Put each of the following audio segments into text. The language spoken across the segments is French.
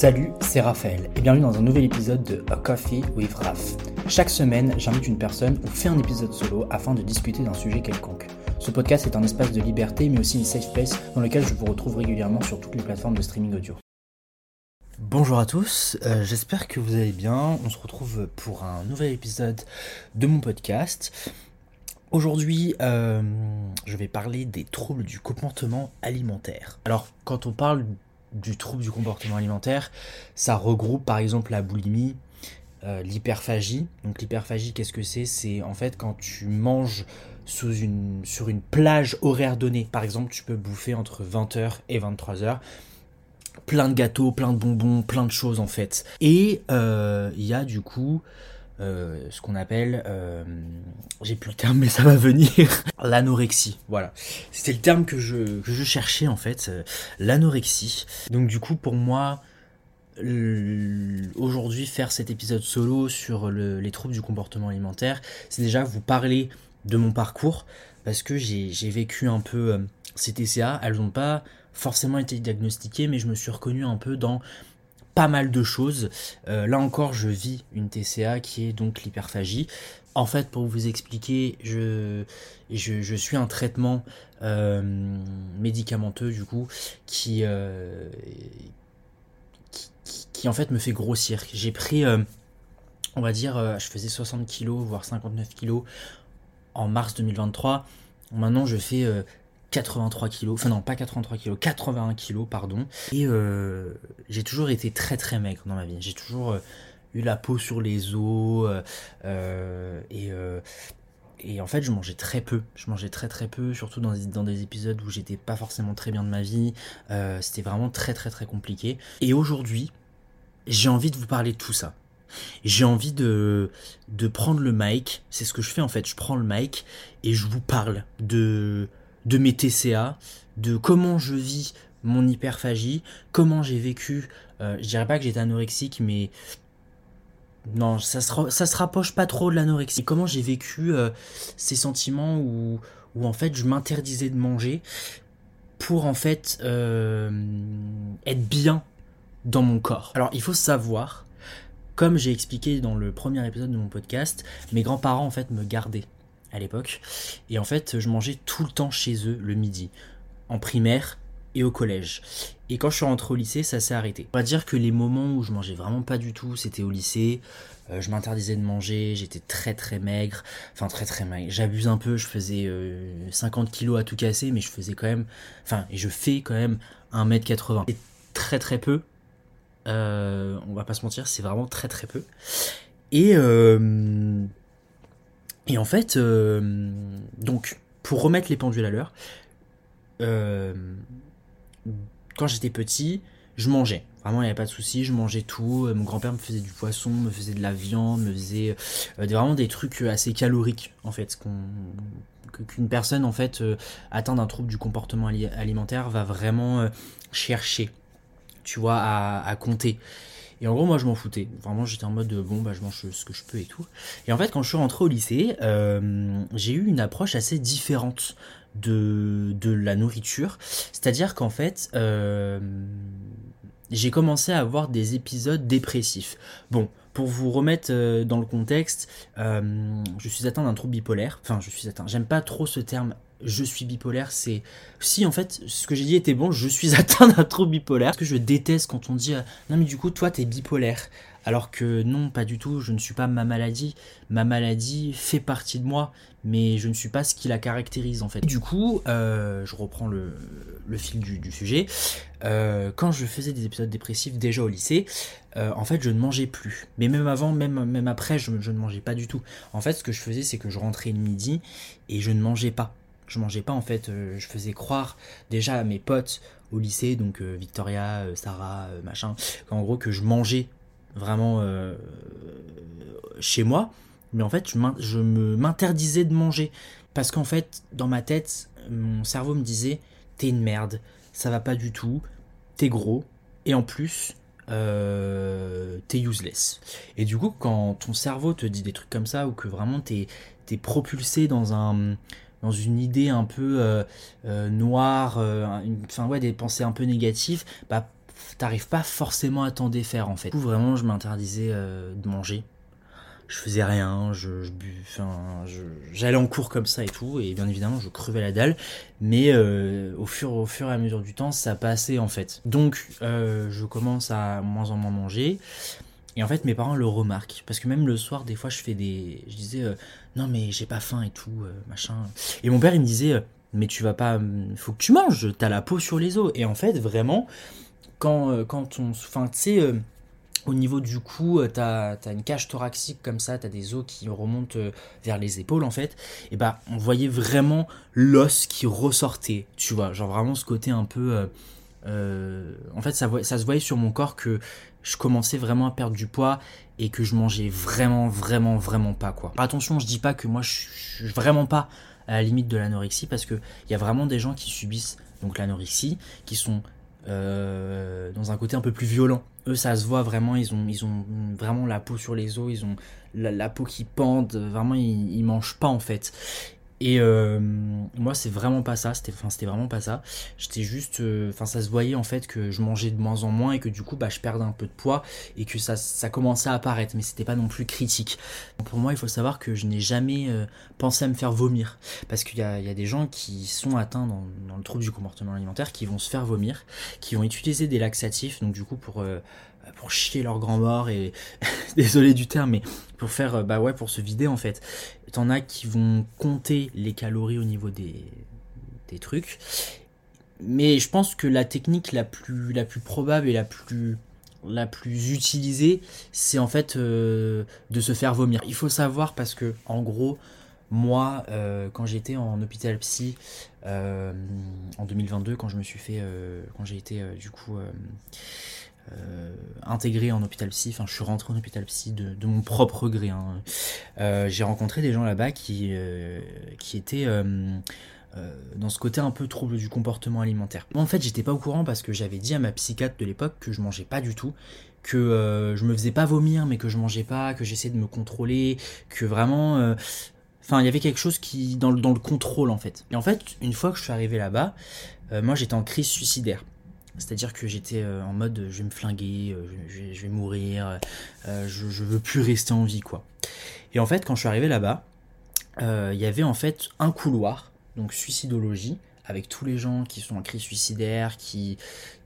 Salut, c'est Raphaël et bienvenue dans un nouvel épisode de A Coffee with Raph. Chaque semaine, j'invite une personne ou fais un épisode solo afin de discuter d'un sujet quelconque. Ce podcast est un espace de liberté mais aussi une safe place dans lequel je vous retrouve régulièrement sur toutes les plateformes de streaming audio. Bonjour à tous, euh, j'espère que vous allez bien. On se retrouve pour un nouvel épisode de mon podcast. Aujourd'hui, euh, je vais parler des troubles du comportement alimentaire. Alors, quand on parle du trouble du comportement alimentaire, ça regroupe par exemple la boulimie, euh, l'hyperphagie. Donc l'hyperphagie, qu'est-ce que c'est? C'est en fait quand tu manges sous une, sur une plage horaire donnée. Par exemple, tu peux bouffer entre 20h et 23h. Plein de gâteaux, plein de bonbons, plein de choses en fait. Et euh, il y a du coup euh, ce qu'on appelle, euh, j'ai plus le terme mais ça va venir, l'anorexie. Voilà, c'était le terme que je, que je cherchais en fait, euh, l'anorexie. Donc du coup pour moi, aujourd'hui faire cet épisode solo sur le, les troubles du comportement alimentaire, c'est déjà vous parler de mon parcours parce que j'ai vécu un peu ces TCA. Elles n'ont pas forcément été diagnostiquées, mais je me suis reconnu un peu dans pas mal de choses. Euh, là encore, je vis une TCA qui est donc l'hyperphagie. En fait, pour vous expliquer, je, suis un traitement euh, médicamenteux du coup qui, euh, qui, en fait me fait grossir. J'ai pris, on va dire, je faisais 60 kg, voire 59 kg en mars 2023. Maintenant, je fais 83 kilos, enfin non pas 83 kilos, 81 kilos pardon. Et euh, j'ai toujours été très très maigre dans ma vie. J'ai toujours euh, eu la peau sur les os euh, et et en fait, je mangeais très peu. Je mangeais très très peu, surtout dans, dans des épisodes où j'étais pas forcément très bien de ma vie. C'était vraiment très très très compliqué. Et aujourd'hui, j'ai envie de vous parler de tout ça. J'ai envie de, de prendre le mic. C'est ce que je fais en fait. Je prends le mic et je vous parle de, de mes TCA, de comment je vis mon hyperphagie, comment j'ai vécu, euh, je dirais pas que j'étais anorexique, mais non, ça se, se rapproche pas trop de l'anorexie. Comment j'ai vécu euh, ces sentiments où, où en fait je m'interdisais de manger pour en fait euh, être bien dans mon corps. Alors il faut savoir, comme j'ai expliqué dans le premier épisode de mon podcast, mes grands-parents en fait me gardaient à l'époque. Et en fait, je mangeais tout le temps chez eux le midi, en primaire et au collège. Et quand je suis rentré au lycée, ça s'est arrêté. On va dire que les moments où je mangeais vraiment pas du tout, c'était au lycée. Euh, je m'interdisais de manger, j'étais très très maigre. Enfin, très très maigre. J'abuse un peu, je faisais 50 euh, kilos à tout casser, mais je faisais quand même. Enfin, et je fais quand même 1m80. C'est très très peu. Euh, on va pas se mentir, c'est vraiment très très peu. Et et en fait, euh, donc, pour remettre les pendules à l'heure, euh, quand j'étais petit, je mangeais. Vraiment, il n'y avait pas de souci, je mangeais tout. Euh, mon grand-père me faisait du poisson, me faisait de la viande, me faisait vraiment des trucs assez caloriques, en fait. Qu'une personne, en fait, atteinte d'un trouble du comportement alimentaire va vraiment chercher, tu vois, à compter. Et en gros, moi, je m'en foutais. Vraiment, j'étais en mode, bon, bah, je mange ce que je peux et tout. Et en fait, quand je suis rentré au lycée, euh, j'ai eu une approche assez différente de, de la nourriture. C'est-à-dire qu'en fait, euh, j'ai commencé à avoir des épisodes dépressifs. Bon, pour vous remettre euh, dans le contexte, je suis atteint d'un trouble bipolaire. Enfin, je suis atteint. J'aime pas trop ce terme je suis bipolaire, c'est si en fait ce que j'ai dit était bon, je suis atteint d'un trouble bipolaire. Ce que je déteste quand on dit euh, non mais du coup toi t'es bipolaire, alors que non pas du tout, je ne suis pas ma maladie. Ma maladie fait partie de moi, mais je ne suis pas ce qui la caractérise en fait. Du coup, euh, je reprends le, fil du, sujet. Euh, quand je faisais des épisodes dépressifs déjà au lycée, en fait je ne mangeais plus. Mais même avant, même, même après, je, je ne mangeais pas du tout. En fait ce que je faisais c'est que je rentrais le midi et je ne mangeais pas je mangeais pas en fait, euh, je faisais croire déjà à mes potes au lycée, donc euh, Victoria, euh, Sarah, machin, en gros que je mangeais vraiment chez moi, mais en fait je, m'interdisais de manger parce qu'en fait dans ma tête mon cerveau me disait t'es une merde, ça va pas du tout, t'es gros et en plus t'es useless. Et du coup, quand ton cerveau te dit des trucs comme ça, ou que vraiment t'es es propulsé dans un, dans une idée un peu euh, euh, noire, euh, enfin ouais, des pensées un peu négatives, bah t'arrives pas forcément à t'en défaire en fait. Du coup, vraiment, je m'interdisais de manger je faisais rien, je, je j'allais en cours comme ça et tout, et bien évidemment je crevais la dalle, mais au, fur, au fur et à mesure du temps ça passait en fait. Donc je commence à moins en moins manger, et en fait mes parents le remarquent, parce que même le soir des fois je fais des... Je disais euh, non mais j'ai pas faim et tout, machin. Et mon père il me disait mais tu vas pas... Faut que tu manges, t'as la peau sur les os. Et en fait vraiment, quand, quand on... Enfin tu sais au niveau du cou, euh, tu as, une cage thoracique comme ça, tu as des os qui remontent euh, vers les épaules en fait. Et bah, on voyait vraiment l'os qui ressortait, tu vois. Genre vraiment ce côté un peu. Euh, en fait, ça, ça se voyait sur mon corps que je commençais vraiment à perdre du poids et que je mangeais vraiment, vraiment, vraiment pas quoi. Attention, je dis pas que moi je suis vraiment pas à la limite de l'anorexie parce qu'il y a vraiment des gens qui subissent donc l'anorexie, qui sont dans un côté un peu plus violent eux ça se voit vraiment, ils ont, ils ont vraiment la peau sur les os, ils ont la, peau qui pend, vraiment ils, ils, mangent pas en fait. Et euh, moi, c'est vraiment pas ça. C'était, enfin, c'était vraiment pas ça. J'étais juste, euh, enfin, ça se voyait en fait que je mangeais de moins en moins et que du coup, bah, je perdais un peu de poids et que ça, ça commençait à apparaître, mais c'était pas non plus critique. Pour moi, il faut savoir que je n'ai jamais euh, pensé à me faire vomir parce qu'il y a, y a, des gens qui sont atteints dans, dans, le trouble du comportement alimentaire qui vont se faire vomir, qui vont utiliser des laxatifs, donc du coup pour pour chier leur grand mort et désolé du terme mais pour faire euh, bah ouais pour se vider en fait t'en as qui vont compter les calories au niveau des, trucs. Mais je pense que la technique la plus probable et la plus utilisée c'est en fait euh, de se faire vomir. Il faut savoir parce que en gros moi, euh, quand j'étais en hôpital psy en 2022, quand je me suis fait, quand j'ai été du coup euh, intégré en hôpital psy, enfin je suis rentré en hôpital psy de, mon propre gré. Hein. Euh, j'ai rencontré des gens là-bas qui, euh, qui étaient dans ce côté un peu trouble du comportement alimentaire. Moi en fait j'étais pas au courant parce que j'avais dit à ma psychiatre de l'époque que je mangeais pas du tout, que je me faisais pas vomir mais que je mangeais pas, que j'essayais de me contrôler, que vraiment... Enfin, il y avait quelque chose qui dans le, dans le contrôle en fait. Et en fait, une fois que je suis arrivé là-bas, moi j'étais en crise suicidaire. C'est-à-dire que j'étais euh, en mode je vais me flinguer, euh, je, vais, mourir, euh, je, je, veux plus rester en vie quoi. Et en fait quand je suis arrivé là-bas, il y avait en fait un couloir, donc suicidologie, avec tous les gens qui sont en crise suicidaire, qui,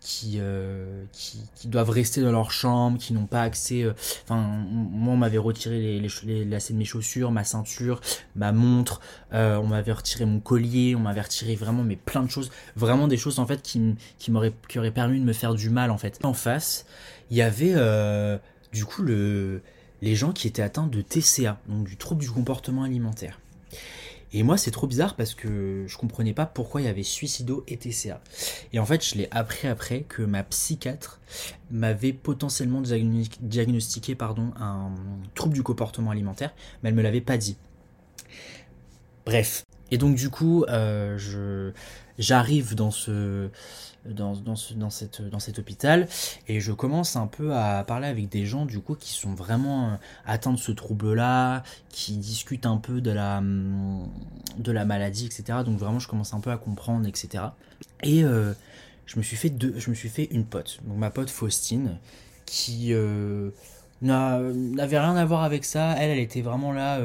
qui, euh, qui, doivent rester dans leur chambre, qui n'ont pas accès. Euh, enfin, moi, on m'avait retiré les, lacets de mes chaussures, ma ceinture, ma montre, euh, on m'avait retiré mon collier, on m'avait retiré vraiment mais plein de choses, vraiment des choses en fait qui, qui m'auraient qui auraient permis de me faire du mal en fait. En face, il y avait du coup le, les gens qui étaient atteints de TCA, donc du trouble du comportement alimentaire. Et moi, c'est trop bizarre parce que je comprenais pas pourquoi il y avait suicido et TCA. Et en fait, je l'ai appris après que ma psychiatre m'avait potentiellement diagnostiqué pardon, un trouble du comportement alimentaire, mais elle me l'avait pas dit. Bref. Et donc, du coup, euh, je, j'arrive dans ce, dans, dans, ce, dans, cette, dans cet hôpital et je commence un peu à parler avec des gens du coup qui sont vraiment euh, atteints de ce trouble-là, qui discutent un peu de la, de la maladie, etc. Donc vraiment je commence un peu à comprendre, etc. Et euh, je, me suis fait deux, je me suis fait une pote, donc ma pote Faustine, qui... n'avait rien à voir avec ça. Elle, elle était vraiment là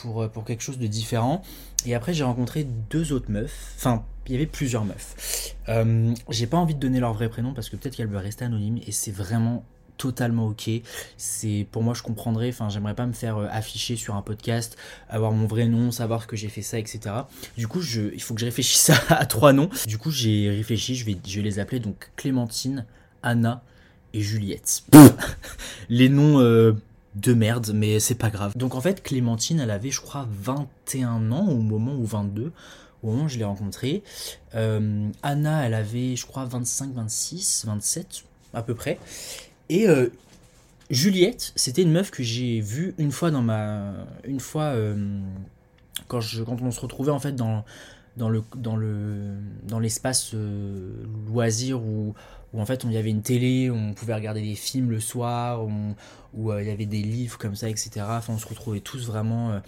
pour, pour quelque chose de différent. Et après, j'ai rencontré deux autres meufs. Enfin, il y avait plusieurs meufs. Euh, j'ai pas envie de donner leur vrai prénom parce que peut-être qu'elles veulent rester anonymes et c'est vraiment totalement ok. C'est pour moi je comprendrais. Enfin j'aimerais pas me faire euh, afficher sur un podcast, avoir mon vrai nom, savoir que j'ai fait ça, etc. Du coup je, il faut que je réfléchisse à, trois noms. Du coup j'ai réfléchi, je vais, je vais les appeler donc Clémentine, Anna et Juliette. les noms euh, de merde, mais c'est pas grave. Donc en fait Clémentine elle avait je crois 21 ans au moment où 22 au moment où je l'ai rencontrée. Euh, Anna, elle avait, je crois, 25, 26, 27, à peu près. Et euh, Juliette, c'était une meuf que j'ai vue une fois dans ma. Une fois. Quand, je, quand on se retrouvait, en fait, dans, dans le dans le dans l'espace loisir où, où en fait on y avait une télé on pouvait regarder des films le soir où, il y avait des livres comme ça etc enfin on se retrouvait tous vraiment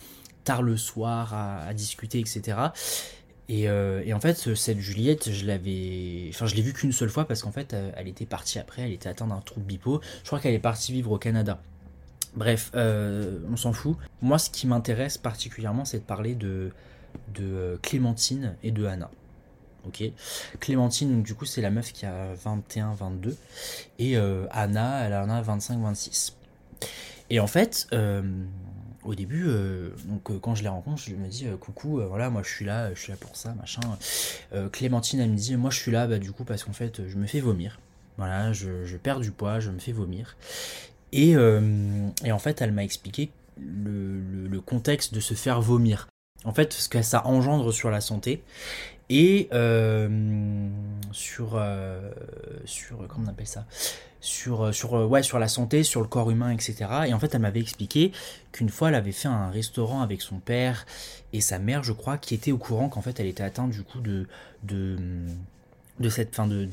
tard le soir à, discuter etc Et, en fait, cette Juliette, je l'avais, je l'ai vue qu'une seule fois parce qu'en fait, elle était partie après, elle était atteinte d'un trouble bipo. Je crois qu'elle est partie vivre au Canada. Bref, on s'en fout. Moi, ce qui m'intéresse particulièrement, c'est de parler de, de Clémentine et de Anna. Ok. Clémentine, du coup, c'est la meuf qui a 21, 22. Et euh, Anna, elle en a 25, 26. Et en fait, euh, au début, euh, donc, quand je les rencontre, je me dis coucou, voilà, moi je suis là, je suis là pour ça, machin. Clémentine, elle me dit, moi je suis là, bah, du coup, parce qu'en fait, je me fais vomir. Voilà, je, perds du poids, je me fais vomir. Et, en fait, elle m'a expliqué le, contexte de se faire vomir. En fait, ce que ça engendre sur la santé et euh, sur euh, sur comment on appelle ça? Sur euh, sur ouais sur la santé sur le corps humain etc et en fait elle m'avait expliqué qu'une fois elle avait fait un restaurant avec son père et sa mère je crois qui était au courant qu'en fait elle était atteinte du coup de de de cette fin de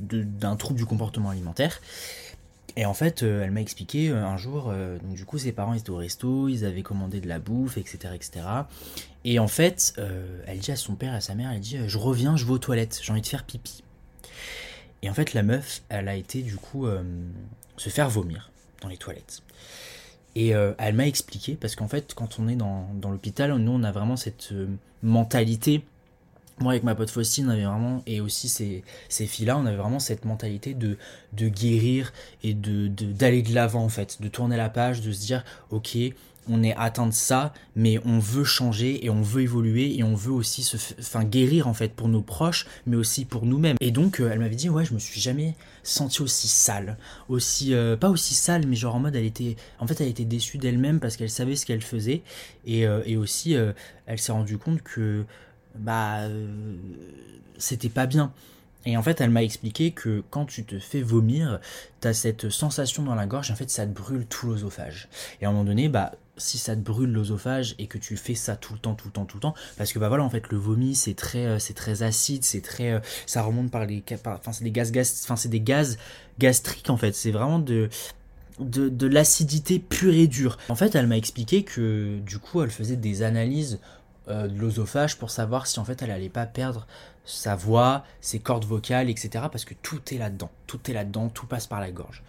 d'un trouble du comportement alimentaire et en fait, euh, elle m'a expliqué euh, un jour, euh, donc du coup, ses parents étaient au resto, ils avaient commandé de la bouffe, etc. etc. Et en fait, elle dit à son père et à sa mère, elle dit Je reviens, je vais aux toilettes, j'ai envie de faire pipi. Et en fait, la meuf, elle a été du coup se faire vomir dans les toilettes. Et elle m'a expliqué, parce qu'en fait, quand on est dans, dans l'hôpital, nous, on a vraiment cette mentalité moi avec ma pote Faustine on avait vraiment et aussi ces, ces filles là on avait vraiment cette mentalité de, de guérir et de d'aller de l'avant en fait de tourner la page de se dire ok on est atteint de ça mais on veut changer et on veut évoluer et on veut aussi se enfin guérir en fait pour nos proches mais aussi pour nous-mêmes. Et donc euh, elle m'avait dit ouais je me suis jamais senti aussi sale. Aussi euh, pas aussi sale mais genre en mode elle était en fait elle était déçue d'elle-même parce qu'elle savait ce qu'elle faisait. Et, euh, et aussi elle s'est rendue compte que bah euh, c'était pas bien. Et en fait, elle m'a expliqué que quand tu te fais vomir, t'as cette sensation dans la gorge, en fait, ça te brûle tout l'osophage. Et à un moment donné, bah, si ça te brûle l'osophage et que tu fais ça tout le temps, tout le temps, tout le temps, parce que bah voilà, en fait, le vomi, c'est très, euh, c'est très acide, c'est très, euh, ça remonte par les, enfin, c'est des gaz, enfin, c'est des gaz gastriques en fait. C'est vraiment de, de, de l'acidité pure et dure. En fait, elle m'a expliqué que du coup, elle faisait des analyses euh, de l'osophage pour savoir si en fait elle allait pas perdre sa voix, ses cordes vocales, etc. Parce que tout est là-dedans, tout est là-dedans, tout passe par la gorge.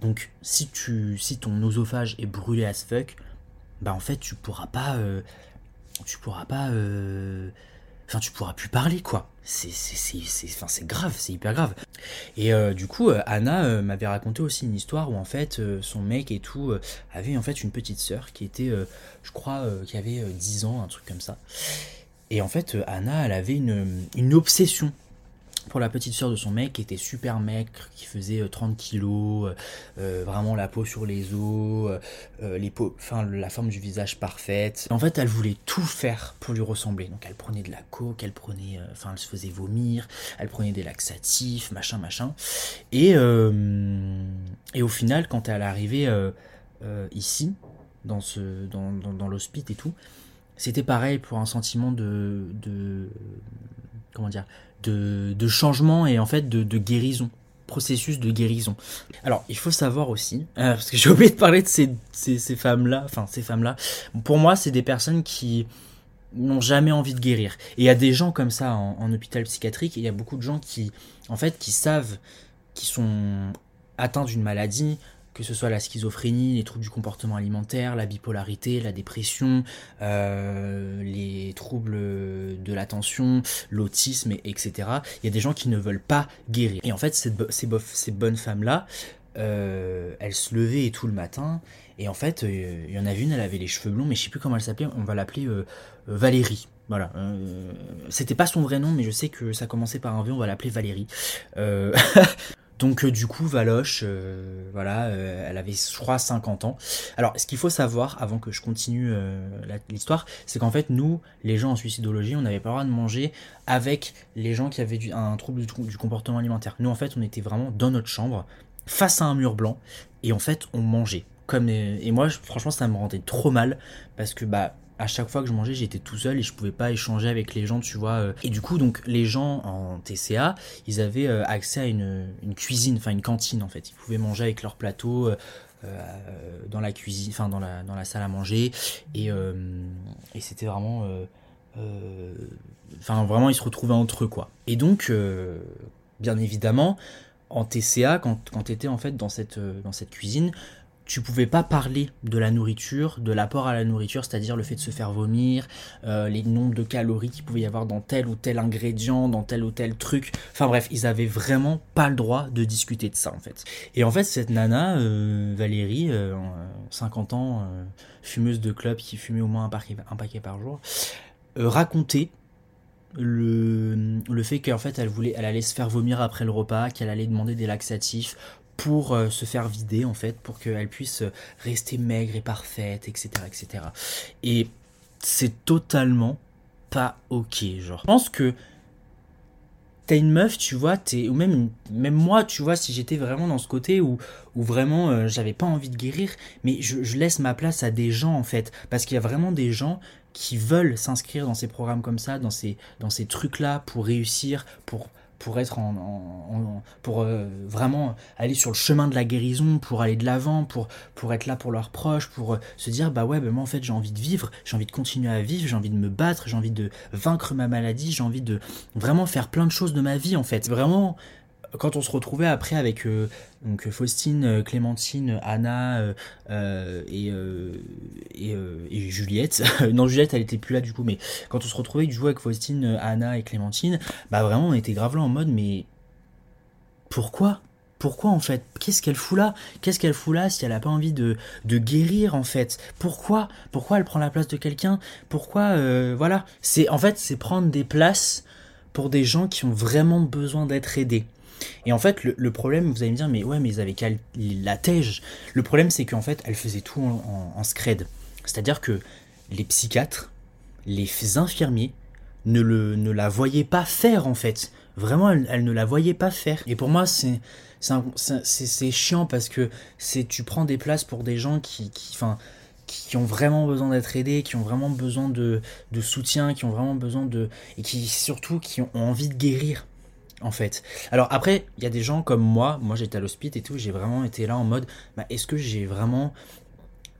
Donc si tu, si ton oesophage est brûlé as fuck, bah en fait tu pourras pas, euh, tu pourras pas euh, enfin tu pourras plus parler quoi. C'est c'est grave, c'est hyper grave. Et euh, du coup, euh, Anna euh, m'avait raconté aussi une histoire où en fait son mec et tout avait en fait une petite sœur qui était, je crois, qui avait 10 ans, un truc comme ça. Et en fait, Anna, elle avait une, une obsession pour la petite soeur de son mec qui était super maigre, qui faisait 30 euh, kilos, euh, euh, vraiment la peau sur les os, les peaux, enfin la forme du visage parfaite. En fait, elle voulait tout faire pour lui ressembler. Donc elle prenait de la coke, elle prenait, enfin elle se faisait vomir, elle prenait des laxatifs, machin, machin. Et et au final, quand elle est arrivée ici, dans ce, dans, dans, dans l'hospice et tout, c'était pareil pour un sentiment de, de comment dire, de, changement et en fait de, guérison processus de guérison. Alors, il faut savoir aussi, euh, parce que j'ai oublié de parler de ces, femmes-là, enfin ces femmes-là, pour moi, c'est des personnes qui n'ont jamais envie de guérir. Et il y a des gens comme ça en, en hôpital psychiatrique, et il y a beaucoup de gens qui, en fait, qui savent qu'ils sont atteints d'une maladie, que ce soit la schizophrénie, les troubles du comportement alimentaire, la bipolarité, la dépression, euh, les troubles de l'attention, l'autisme, etc. Il y a des gens qui ne veulent pas guérir. Et en fait, ces, bonnes femmes-là, euh, elles se levaient et tout le matin. Et en fait, euh, il y en avait une, elle avait les cheveux blonds, mais je sais plus comment elle s'appelait. On va l'appeler Valérie. Voilà. C'était pas son vrai nom, mais je sais que ça commençait par un V, on va l'appeler Valérie. Donc euh, du coup, Valoche, euh, voilà, euh, elle avait, je crois, 50 ans. Alors, ce qu'il faut savoir, avant que je continue l'histoire, c'est qu'en fait, nous, les gens en suicidologie, on n'avait pas le droit de manger avec les gens qui avaient un trouble du, comportement alimentaire. Nous, en fait, on était vraiment dans notre chambre, face à un mur blanc, et en fait, on mangeait. Comme, et moi, franchement, ça me rendait trop mal, parce que, bah, à chaque fois que je mangeais, j'étais tout seul et je pouvais pas échanger avec les gens, tu vois. Euh. Et du coup, donc, les gens en TCA, ils avaient euh, accès à une, cuisine, enfin une cantine en fait. Ils pouvaient manger avec leur plateau euh, dans la cuisine, enfin dans la, salle à manger. Et, c'était vraiment Enfin, vraiment, ils se retrouvaient entre eux, quoi. Et donc, bien évidemment, en TCA, quand, tu étais en fait dans cette cuisine, tu pouvais pas parler de la nourriture, de l'apport à la nourriture, c'est-à-dire le fait de se faire vomir, euh, les nombres de calories qu'il pouvait y avoir dans tel ou tel ingrédient, dans tel ou tel truc. Enfin bref, ils avaient vraiment pas le droit de discuter de ça en fait. Et en fait, cette nana, euh, Valérie, 50 euh, ans, fumeuse de club qui fumait au moins un paquet, par jour, racontait le, le fait qu'en fait voulait elle allait se faire vomir après le repas, qu'elle allait demander des laxatifs pour euh, se faire vider en fait, pour qu'elle puisse rester maigre et parfaite, etc. etc. Et c'est totalement pas ok, genre. Je pense que t'as une meuf, tu vois, ou même, même moi, tu vois, si j'étais vraiment dans ce côté où, où vraiment euh, j'avais pas envie de guérir, mais je, je, laisse ma place à des gens en fait, parce qu'il y a vraiment des gens qui veulent s'inscrire dans ces programmes comme ça, dans ces, dans ces trucs-là pour réussir, pour pour être en, pour euh, vraiment aller sur le chemin de la guérison, pour aller de l'avant, pour pour être là pour leurs proches, pour euh, se dire bah ouais, bah moi en fait j'ai envie de vivre, j'ai envie de continuer à vivre, j'ai envie de me battre, j'ai envie de vaincre ma maladie, j'ai envie de vraiment faire plein de choses de ma vie en fait. Vraiment quand on se retrouvait après avec euh, donc Faustine, euh, Clémentine, Anna euh, et, et, Juliette, non Juliette elle était plus là du coup, mais quand on se retrouvait du coup avec Faustine, Anna et Clémentine, bah vraiment on était grave là en mode mais pourquoi? Pourquoi en fait? Qu'est-ce qu'elle fout là? Qu'est-ce qu'elle fout là si elle a pas envie de, de guérir en fait? Pourquoi? Pourquoi elle prend la place de quelqu'un? Pourquoi Voilà, c'est en fait c'est prendre des places pour des gens qui ont vraiment besoin d'être aidés. Et en fait, le, problème, vous allez me dire, mais ouais, mais ils avaient qu'à la tège. Le problème, c'est qu'en fait, elle faisait tout en, scred. C'est-à-dire que les psychiatres, les infirmiers, ne, le, ne la voyaient pas faire, en fait. Vraiment, elle, ne la voyait pas faire. Et pour moi, c'est c'est chiant parce que tu prends des places pour des gens qui, qui, qui ont vraiment besoin d'être aidés, qui ont vraiment besoin de, de, soutien, qui ont vraiment besoin de et qui surtout qui ont envie de guérir en fait. Alors après, il y a des gens comme moi, moi j'étais à l'hospice et tout, j'ai vraiment été là en mode, bah, est-ce que j'ai vraiment...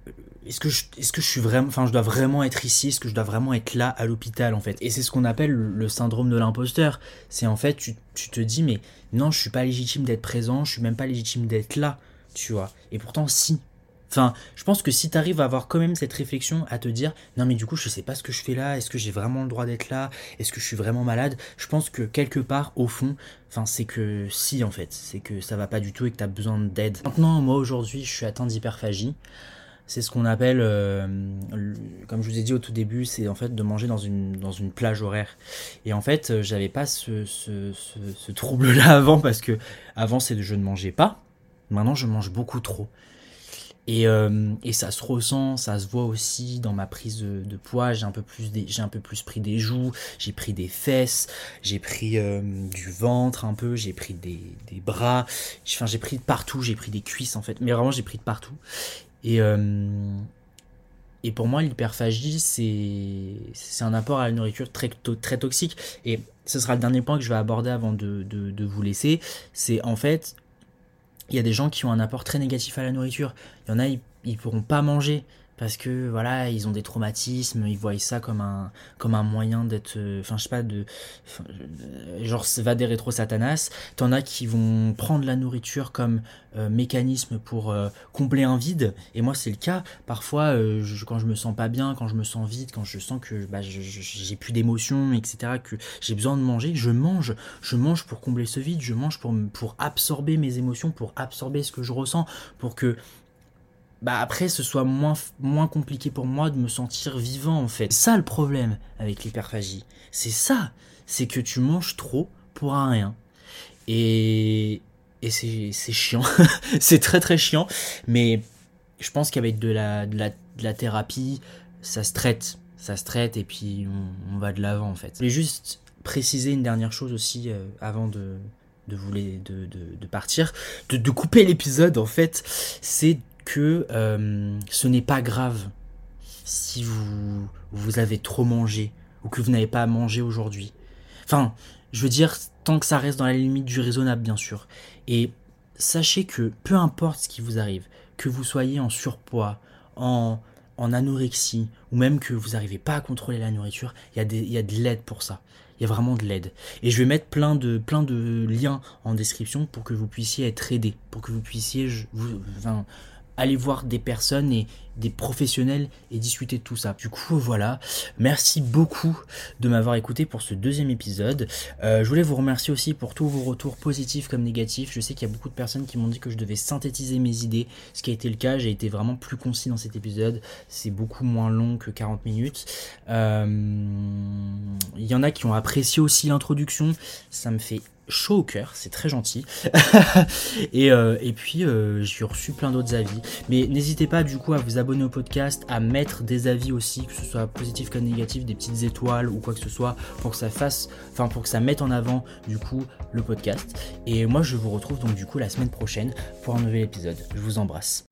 Euh, est-ce que, je, est-ce que je suis vraiment, enfin, je dois vraiment être ici, est-ce que je dois vraiment être là à l'hôpital en fait? Et c'est ce qu'on appelle le syndrome de l'imposteur. C'est en fait, tu, tu te dis, mais non, je suis pas légitime d'être présent, je suis même pas légitime d'être là, tu vois. Et pourtant, si, Enfin, je pense que si tu arrives à avoir quand même cette réflexion, à te dire, non mais du coup je sais pas ce que je fais là, est-ce que j'ai vraiment le droit d'être là, est-ce que je suis vraiment malade, je pense que quelque part, au fond, enfin c'est que si en fait, c'est que ça va pas du tout et que tu as besoin d'aide. Maintenant, moi aujourd'hui, je suis atteint d'hyperphagie. C'est ce qu'on appelle, euh, comme je vous ai dit au tout début, c'est en fait de manger dans une, dans une plage horaire. Et en fait, euh, j'avais pas ce, ce, ce, trouble-là avant parce que avant, c'est je ne mangeais pas. Maintenant, je mange beaucoup trop. Et, euh, et, ça se ressent, ça se voit aussi dans ma prise de, poids. J'ai un peu plus, j'ai un peu plus pris des joues, j'ai pris des fesses, j'ai pris euh, du ventre un peu, j'ai pris des, des bras. Enfin, j'ai pris de partout, j'ai pris des cuisses en fait. Mais vraiment, j'ai pris de partout. Et euh, et pour moi, l'hyperphagie, c'est c'est un apport à la nourriture très très toxique. Et ce sera le dernier point que je vais aborder avant de, de, de vous laisser. C'est en fait il y a des gens qui ont un apport très négatif à la nourriture. Il y en a, ils, ils pourront pas manger parce que voilà ils ont des traumatismes ils voient ça comme un comme un moyen d'être euh, enfin je sais pas de euh, genre va des rétro satanas. T'en as qui vont prendre la nourriture comme euh, mécanisme pour combler un vide. Et moi c'est le cas. Parfois quand je me sens pas bien quand je me sens vide quand je sens que bah, j'ai plus d'émotions etc que j'ai besoin de manger je mange. Je mange pour combler ce vide. Je mange pour pour absorber mes émotions pour absorber ce que je ressens pour que bah après ce soit moins, moins compliqué pour moi de me sentir vivant en fait. Ça le problème avec l'hyperphagie. C'est ça. C'est que tu manges trop pour rien. Et, et c'est chiant. c'est très très chiant. Mais je pense qu'avec de la, de, la, de la thérapie, ça se traite. Ça se traite et puis on, va de l'avant en fait. Je voulais juste préciser une dernière chose aussi euh, avant de, de, vous de, de, de partir, de, de couper l'épisode en fait, c'est que euh, ce n'est pas grave si vous, vous avez trop mangé ou que vous n'avez pas à manger aujourd'hui. Enfin, je veux dire, tant que ça reste dans la limite du raisonnable, bien sûr. Et sachez que peu importe ce qui vous arrive, que vous soyez en surpoids, en anorexie, ou même que vous n'arrivez pas à contrôler la nourriture, il y, y a de l'aide pour ça. Il y a vraiment de l'aide. Et je vais mettre plein de, plein de liens en description pour que vous puissiez être aidé, pour que vous puissiez vous, enfin, aller voir des personnes et des professionnels et discuter de tout ça. Du coup, voilà. Merci beaucoup de m'avoir écouté pour ce deuxième épisode. Euh, je voulais vous remercier aussi pour tous vos retours positifs comme négatifs. Je sais qu'il y a beaucoup de personnes qui m'ont dit que je devais synthétiser mes idées, ce qui a été le cas. J'ai été vraiment plus concis dans cet épisode. C'est beaucoup moins long que 40 minutes. Euh, il y en a qui ont apprécié aussi l'introduction. Ça me fait chaud au cœur, c'est très gentil. et, euh, et, puis euh, j'ai reçu plein d'autres avis. Mais n'hésitez pas du coup à vous abonner au podcast, à mettre des avis aussi, que ce soit positif comme négatif, des petites étoiles ou quoi que ce soit, pour que ça fasse, enfin pour que ça mette en avant du coup le podcast. Et moi je vous retrouve donc du coup la semaine prochaine pour un nouvel épisode. Je vous embrasse.